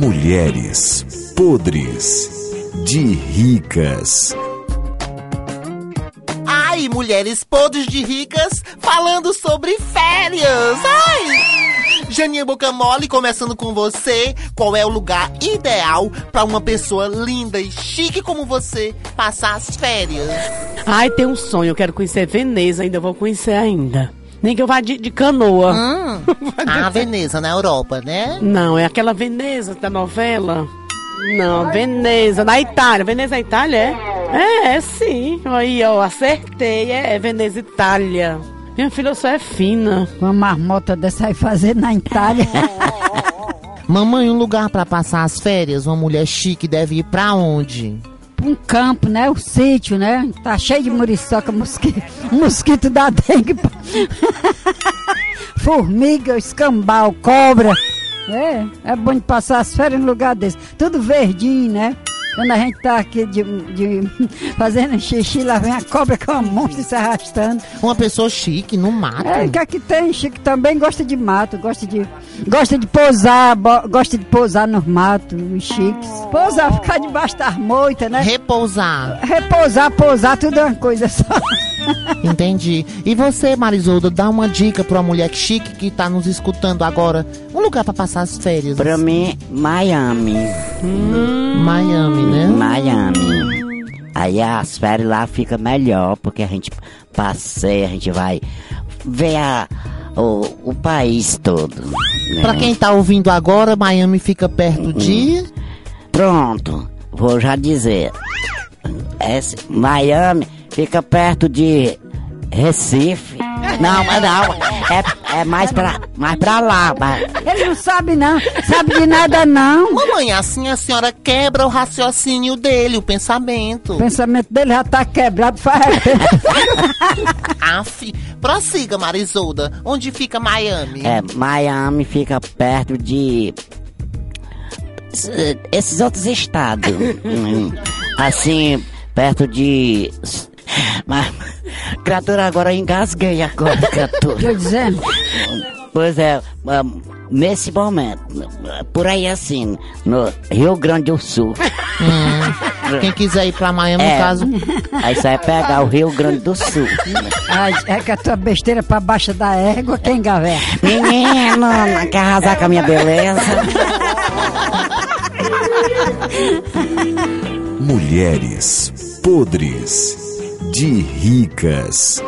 Mulheres podres de ricas. Ai, mulheres podres de ricas falando sobre férias. Ai! Janinha Boca Mole, começando com você. Qual é o lugar ideal para uma pessoa linda e chique como você passar as férias? Ai, tem um sonho, eu quero conhecer Veneza, ainda vou conhecer ainda. Nem que eu vá de, de canoa. Hum, a Veneza, na Europa, né? Não, é aquela Veneza da novela. Não, Veneza, na Itália. Veneza, na Itália, é? É, é sim. Aí, ó, acertei. É, é Veneza, Itália. Minha filha só é fina. Uma marmota dessa aí fazer na Itália. Mamãe, um lugar para passar as férias, uma mulher chique deve ir pra onde? Um campo, né? O sítio, né? Tá cheio de muriçoca, mosquito, mosquito da dengue. Formiga, escambau, cobra. É, é bom de passar as férias em lugar desse. Tudo verdinho, né? Quando a gente tá aqui de, de fazendo xixi, lá vem a cobra com a monstro se arrastando. Uma pessoa chique no mato. É, que aqui tem chique também gosta de mato, gosta de gosta de pousar, bo, gosta de pousar nos matos, os chiques. Pousar, ficar debaixo das moitas, né? Repousar. Repousar, pousar, tudo é uma coisa só. Entendi. E você, Marisolda, dá uma dica pra uma mulher chique que tá nos escutando agora. Um lugar pra passar as férias. Pra mim, Miami. Hum, Miami, né? Miami. Aí as férias lá fica melhor, porque a gente passeia, a gente vai ver a, o, o país todo. Né? Pra quem tá ouvindo agora, Miami fica perto de. Pronto, vou já dizer. Esse, Miami fica perto de Recife. Não, mas não, é, é mais, pra, mais pra lá. Mas... Ele não sabe não, sabe de nada não. Mamãe, assim a senhora quebra o raciocínio dele, o pensamento. O pensamento dele já tá quebrado faz Aff, prossiga, Marisolda. Onde fica Miami? É, Miami fica perto de... Esses outros estados. assim, perto de... Mas, criatura, agora eu engasguei agora, criatura. Tô dizendo. Pois é, nesse momento, por aí assim, no Rio Grande do Sul. Hum, quem quiser ir pra Miami, É. no caso. Aí você vai pegar o Rio Grande do Sul. Ai, é que a tua besteira pra baixo da égua, quem gaver? Menino, quer arrasar com a minha beleza? Mulheres podres de ricas.